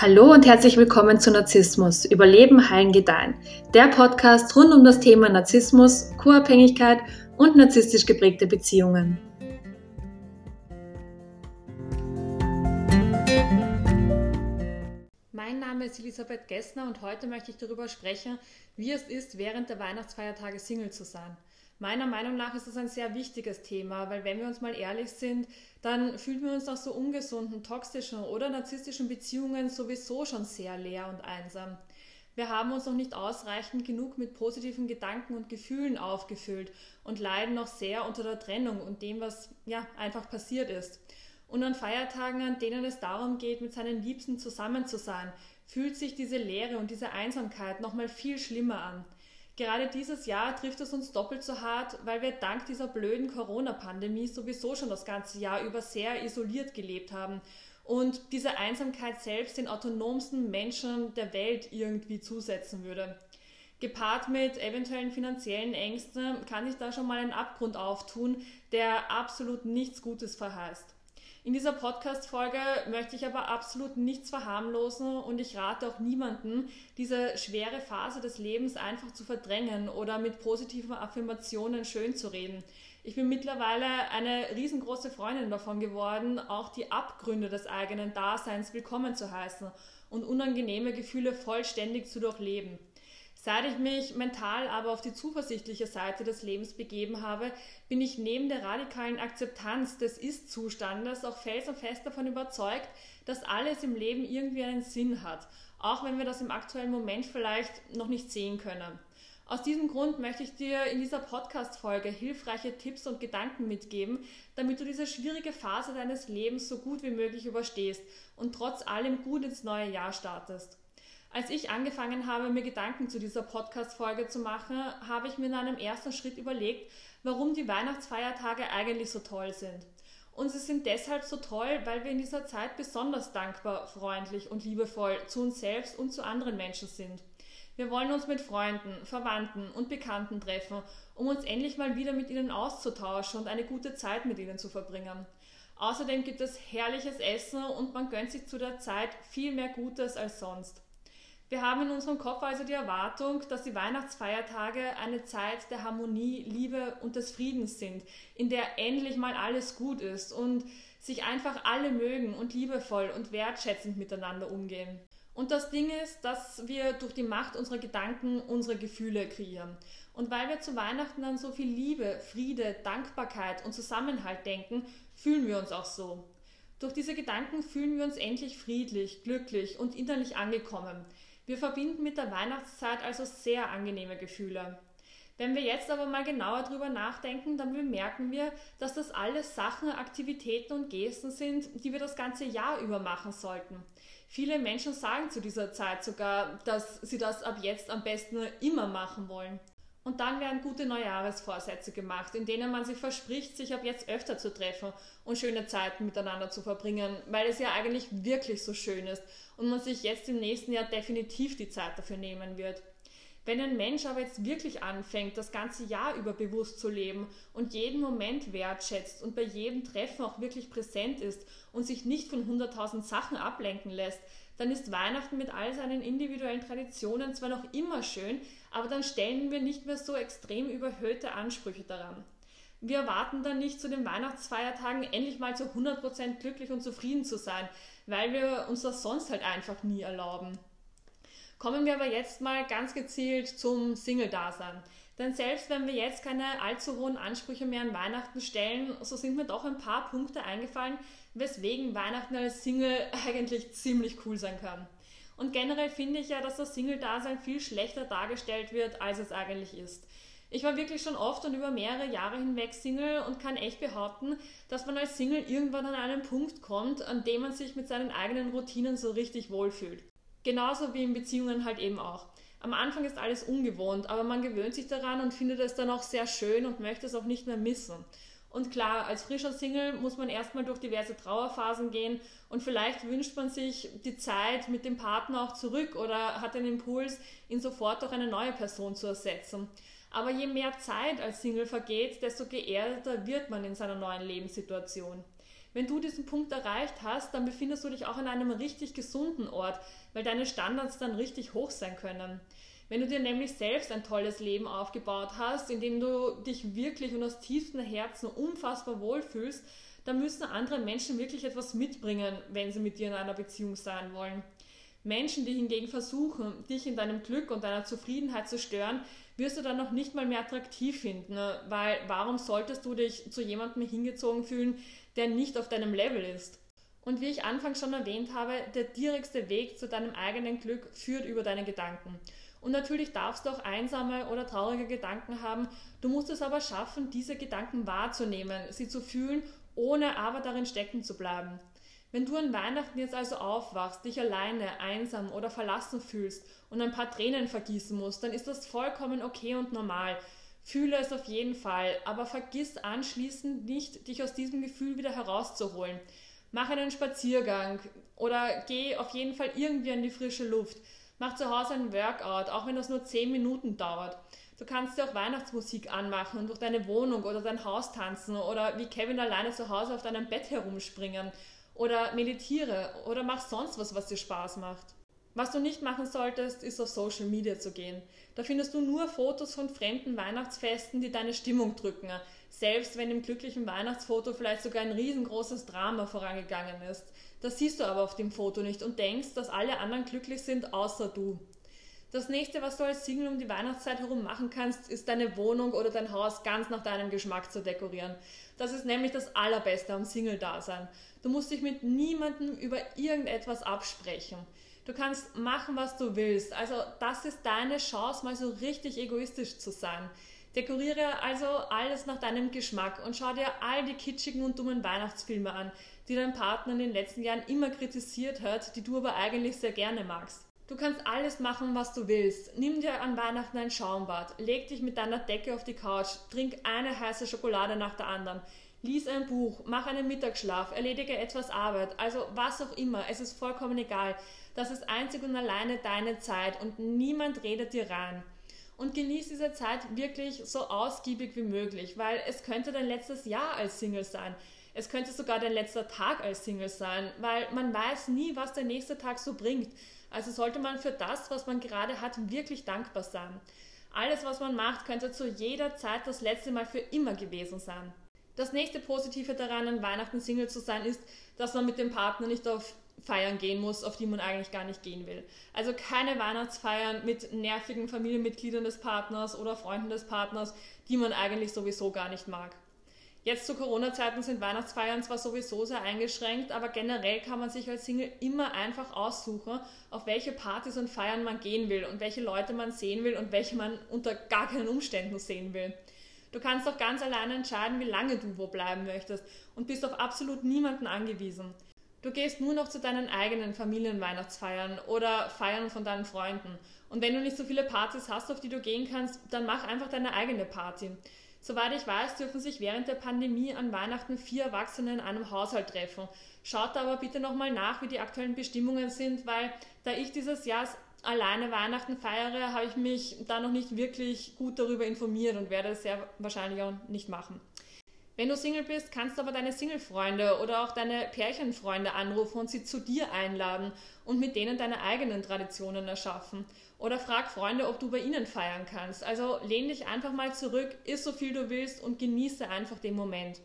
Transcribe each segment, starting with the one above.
Hallo und herzlich willkommen zu Narzissmus, Überleben, Heilen, Gedeihen. Der Podcast rund um das Thema Narzissmus, Co-Abhängigkeit und narzisstisch geprägte Beziehungen. Mein Name ist Elisabeth Gessner und heute möchte ich darüber sprechen, wie es ist, während der Weihnachtsfeiertage Single zu sein. Meiner Meinung nach ist das ein sehr wichtiges Thema, weil wenn wir uns mal ehrlich sind, dann fühlen wir uns nach so ungesunden, toxischen oder narzisstischen Beziehungen sowieso schon sehr leer und einsam. Wir haben uns noch nicht ausreichend genug mit positiven Gedanken und Gefühlen aufgefüllt und leiden noch sehr unter der Trennung und dem, was ja einfach passiert ist. Und an Feiertagen, an denen es darum geht, mit seinen Liebsten zusammen zu sein, fühlt sich diese Leere und diese Einsamkeit nochmal viel schlimmer an. Gerade dieses Jahr trifft es uns doppelt so hart, weil wir dank dieser blöden Corona-Pandemie sowieso schon das ganze Jahr über sehr isoliert gelebt haben und diese Einsamkeit selbst den autonomsten Menschen der Welt irgendwie zusetzen würde. Gepaart mit eventuellen finanziellen Ängsten kann sich da schon mal ein Abgrund auftun, der absolut nichts Gutes verheißt. In dieser Podcast-Folge möchte ich aber absolut nichts verharmlosen und ich rate auch niemanden, diese schwere Phase des Lebens einfach zu verdrängen oder mit positiven Affirmationen schön zu reden. Ich bin mittlerweile eine riesengroße Freundin davon geworden, auch die Abgründe des eigenen Daseins willkommen zu heißen und unangenehme Gefühle vollständig zu durchleben. Seit ich mich mental aber auf die zuversichtliche Seite des Lebens begeben habe, bin ich neben der radikalen Akzeptanz des Ist-Zustandes auch felsenfest davon überzeugt, dass alles im Leben irgendwie einen Sinn hat, auch wenn wir das im aktuellen Moment vielleicht noch nicht sehen können. Aus diesem Grund möchte ich dir in dieser Podcast-Folge hilfreiche Tipps und Gedanken mitgeben, damit du diese schwierige Phase deines Lebens so gut wie möglich überstehst und trotz allem gut ins neue Jahr startest. Als ich angefangen habe, mir Gedanken zu dieser Podcast-Folge zu machen, habe ich mir in einem ersten Schritt überlegt, warum die Weihnachtsfeiertage eigentlich so toll sind. Und sie sind deshalb so toll, weil wir in dieser Zeit besonders dankbar, freundlich und liebevoll zu uns selbst und zu anderen Menschen sind. Wir wollen uns mit Freunden, Verwandten und Bekannten treffen, um uns endlich mal wieder mit ihnen auszutauschen und eine gute Zeit mit ihnen zu verbringen. Außerdem gibt es herrliches Essen und man gönnt sich zu der Zeit viel mehr Gutes als sonst. Wir haben in unserem Kopf also die Erwartung, dass die Weihnachtsfeiertage eine Zeit der Harmonie, Liebe und des Friedens sind, in der endlich mal alles gut ist und sich einfach alle mögen und liebevoll und wertschätzend miteinander umgehen. Und das Ding ist, dass wir durch die Macht unserer Gedanken unsere Gefühle kreieren. Und weil wir zu Weihnachten an so viel Liebe, Friede, Dankbarkeit und Zusammenhalt denken, fühlen wir uns auch so. Durch diese Gedanken fühlen wir uns endlich friedlich, glücklich und innerlich angekommen. Wir verbinden mit der Weihnachtszeit also sehr angenehme Gefühle. Wenn wir jetzt aber mal genauer drüber nachdenken, dann bemerken wir, dass das alles Sachen, Aktivitäten und Gesten sind, die wir das ganze Jahr über machen sollten. Viele Menschen sagen zu dieser Zeit sogar, dass sie das ab jetzt am besten immer machen wollen. Und dann werden gute Neujahresvorsätze gemacht, in denen man sich verspricht, sich ab jetzt öfter zu treffen und schöne Zeiten miteinander zu verbringen, weil es ja eigentlich wirklich so schön ist und man sich jetzt im nächsten Jahr definitiv die Zeit dafür nehmen wird. Wenn ein Mensch aber jetzt wirklich anfängt, das ganze Jahr über bewusst zu leben und jeden Moment wertschätzt und bei jedem Treffen auch wirklich präsent ist und sich nicht von hunderttausend Sachen ablenken lässt, dann ist Weihnachten mit all seinen individuellen Traditionen zwar noch immer schön, aber dann stellen wir nicht mehr so extrem überhöhte Ansprüche daran. Wir erwarten dann nicht zu den Weihnachtsfeiertagen endlich mal zu 100% glücklich und zufrieden zu sein, weil wir uns das sonst halt einfach nie erlauben. Kommen wir aber jetzt mal ganz gezielt zum Single-Dasein. Denn selbst wenn wir jetzt keine allzu hohen Ansprüche mehr an Weihnachten stellen, so sind mir doch ein paar Punkte eingefallen, weswegen Weihnachten als Single eigentlich ziemlich cool sein kann. Und generell finde ich ja, dass das Single-Dasein viel schlechter dargestellt wird, als es eigentlich ist. Ich war wirklich schon oft und über mehrere Jahre hinweg Single und kann echt behaupten, dass man als Single irgendwann an einen Punkt kommt, an dem man sich mit seinen eigenen Routinen so richtig wohlfühlt. Genauso wie in Beziehungen halt eben auch. Am Anfang ist alles ungewohnt, aber man gewöhnt sich daran und findet es dann auch sehr schön und möchte es auch nicht mehr missen. Und klar, als frischer Single muss man erstmal durch diverse Trauerphasen gehen und vielleicht wünscht man sich die Zeit mit dem Partner auch zurück oder hat den Impuls, ihn sofort durch eine neue Person zu ersetzen. Aber je mehr Zeit als Single vergeht, desto geerdeter wird man in seiner neuen Lebenssituation. Wenn du diesen Punkt erreicht hast, dann befindest du dich auch an einem richtig gesunden Ort, weil deine Standards dann richtig hoch sein können. Wenn du dir nämlich selbst ein tolles Leben aufgebaut hast, in dem du dich wirklich und aus tiefstem Herzen unfassbar wohlfühlst, dann müssen andere Menschen wirklich etwas mitbringen, wenn sie mit dir in einer Beziehung sein wollen. Menschen, die hingegen versuchen, dich in deinem Glück und deiner Zufriedenheit zu stören, wirst du dann noch nicht mal mehr attraktiv finden, ne? weil warum solltest du dich zu jemandem hingezogen fühlen, der nicht auf deinem Level ist? Und wie ich anfangs schon erwähnt habe, der direkteste Weg zu deinem eigenen Glück führt über deine Gedanken. Und natürlich darfst du auch einsame oder traurige Gedanken haben. Du musst es aber schaffen, diese Gedanken wahrzunehmen, sie zu fühlen, ohne aber darin stecken zu bleiben. Wenn du an Weihnachten jetzt also aufwachst, dich alleine, einsam oder verlassen fühlst und ein paar Tränen vergießen musst, dann ist das vollkommen okay und normal. Fühle es auf jeden Fall, aber vergiss anschließend nicht, dich aus diesem Gefühl wieder herauszuholen. Mach einen Spaziergang oder geh auf jeden Fall irgendwie an die frische Luft. Mach zu Hause ein Workout, auch wenn das nur 10 Minuten dauert. Du kannst dir auch Weihnachtsmusik anmachen und durch deine Wohnung oder dein Haus tanzen oder wie Kevin alleine zu Hause auf deinem Bett herumspringen oder meditiere oder mach sonst was, was dir Spaß macht. Was du nicht machen solltest, ist auf Social Media zu gehen. Da findest du nur Fotos von fremden Weihnachtsfesten, die deine Stimmung drücken, selbst wenn im glücklichen Weihnachtsfoto vielleicht sogar ein riesengroßes Drama vorangegangen ist. Das siehst du aber auf dem Foto nicht und denkst, dass alle anderen glücklich sind, außer du. Das nächste, was du als Single um die Weihnachtszeit herum machen kannst, ist deine Wohnung oder dein Haus ganz nach deinem Geschmack zu dekorieren. Das ist nämlich das Allerbeste am Single-Dasein. Du musst dich mit niemandem über irgendetwas absprechen. Du kannst machen, was du willst. Also das ist deine Chance, mal so richtig egoistisch zu sein. Dekoriere also alles nach deinem Geschmack und schau dir all die kitschigen und dummen Weihnachtsfilme an, die dein Partner in den letzten Jahren immer kritisiert hat, die du aber eigentlich sehr gerne magst. Du kannst alles machen, was du willst. Nimm dir an Weihnachten ein Schaumbad, leg dich mit deiner Decke auf die Couch, trink eine heiße Schokolade nach der anderen, lies ein Buch, mach einen Mittagsschlaf, erledige etwas Arbeit, also was auch immer, es ist vollkommen egal. Das ist einzig und alleine deine Zeit und niemand redet dir rein. Und genieß diese Zeit wirklich so ausgiebig wie möglich, weil es könnte dein letztes Jahr als Single sein. Es könnte sogar dein letzter Tag als Single sein, weil man weiß nie, was der nächste Tag so bringt. Also sollte man für das, was man gerade hat, wirklich dankbar sein. Alles, was man macht, könnte zu jeder Zeit das letzte Mal für immer gewesen sein. Das nächste Positive daran, an Weihnachten Single zu sein, ist, dass man mit dem Partner nicht auf Feiern gehen muss, auf die man eigentlich gar nicht gehen will. Also keine Weihnachtsfeiern mit nervigen Familienmitgliedern des Partners oder Freunden des Partners, die man eigentlich sowieso gar nicht mag. Jetzt zu Corona-Zeiten sind Weihnachtsfeiern zwar sowieso sehr eingeschränkt, aber generell kann man sich als Single immer einfach aussuchen, auf welche Partys und Feiern man gehen will und welche Leute man sehen will und welche man unter gar keinen Umständen sehen will. Du kannst auch ganz alleine entscheiden, wie lange du wo bleiben möchtest und bist auf absolut niemanden angewiesen. Du gehst nur noch zu deinen eigenen Familienweihnachtsfeiern oder Feiern von deinen Freunden. Und wenn du nicht so viele Partys hast, auf die du gehen kannst, dann mach einfach deine eigene Party. Soweit ich weiß, dürfen sich während der Pandemie an Weihnachten vier Erwachsene in einem Haushalt treffen. Schaut da aber bitte nochmal nach, wie die aktuellen Bestimmungen sind, weil da ich dieses Jahr alleine Weihnachten feiere, habe ich mich da noch nicht wirklich gut darüber informiert und werde es sehr wahrscheinlich auch nicht machen. Wenn du Single bist, kannst du aber deine Single-Freunde oder auch deine Pärchenfreunde anrufen und sie zu dir einladen und mit denen deine eigenen Traditionen erschaffen. Oder frag Freunde, ob du bei ihnen feiern kannst. Also lehn dich einfach mal zurück, iss so viel du willst und genieße einfach den Moment.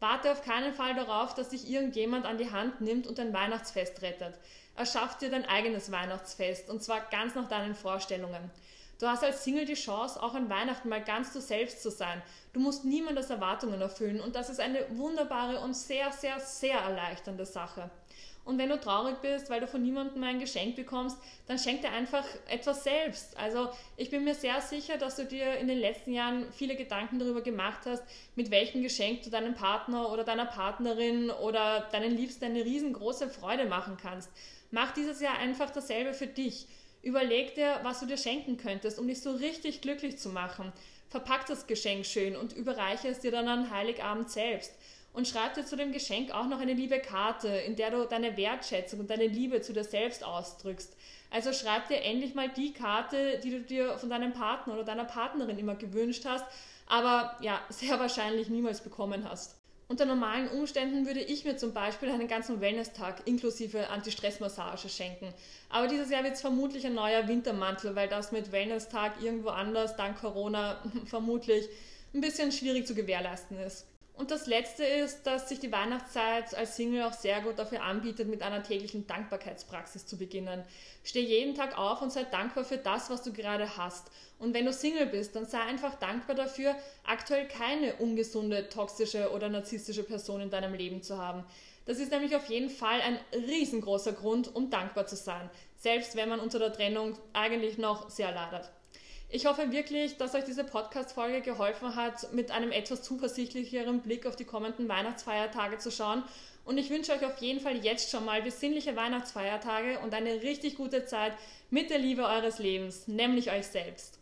Warte auf keinen Fall darauf, dass dich irgendjemand an die Hand nimmt und dein Weihnachtsfest rettet. Erschaff dir dein eigenes Weihnachtsfest und zwar ganz nach deinen Vorstellungen. Du hast als Single die Chance, auch an Weihnachten mal ganz du selbst zu sein. Du musst niemandes Erwartungen erfüllen und das ist eine wunderbare und sehr, sehr, sehr erleichternde Sache. Und wenn du traurig bist, weil du von niemandem ein Geschenk bekommst, dann schenk dir einfach etwas selbst. Also ich bin mir sehr sicher, dass du dir in den letzten Jahren viele Gedanken darüber gemacht hast, mit welchem Geschenk du deinem Partner oder deiner Partnerin oder deinen Liebsten eine riesengroße Freude machen kannst. Mach dieses Jahr einfach dasselbe für dich. Überleg dir, was du dir schenken könntest, um dich so richtig glücklich zu machen. Verpack das Geschenk schön und überreiche es dir dann an Heiligabend selbst. Und schreib dir zu dem Geschenk auch noch eine liebe Karte, in der du deine Wertschätzung und deine Liebe zu dir selbst ausdrückst. Also schreib dir endlich mal die Karte, die du dir von deinem Partner oder deiner Partnerin immer gewünscht hast, aber ja, sehr wahrscheinlich niemals bekommen hast. Unter normalen Umständen würde ich mir zum Beispiel einen ganzen Wellness-Tag inklusive Anti-Stress-Massage schenken. Aber dieses Jahr wird es vermutlich ein neuer Wintermantel, weil das mit Wellness-Tag irgendwo anders, dank Corona, vermutlich ein bisschen schwierig zu gewährleisten ist. Und das Letzte ist, dass sich die Weihnachtszeit als Single auch sehr gut dafür anbietet, mit einer täglichen Dankbarkeitspraxis zu beginnen. Steh jeden Tag auf und sei dankbar für das, was du gerade hast. Und wenn du Single bist, dann sei einfach dankbar dafür, aktuell keine ungesunde, toxische oder narzisstische Person in deinem Leben zu haben. Das ist nämlich auf jeden Fall ein riesengroßer Grund, um dankbar zu sein, selbst wenn man unter der Trennung eigentlich noch sehr leidet. Ich hoffe wirklich, dass euch diese Podcast-Folge geholfen hat, mit einem etwas zuversichtlicheren Blick auf die kommenden Weihnachtsfeiertage zu schauen. Und ich wünsche euch auf jeden Fall jetzt schon mal besinnliche Weihnachtsfeiertage und eine richtig gute Zeit mit der Liebe eures Lebens, nämlich euch selbst.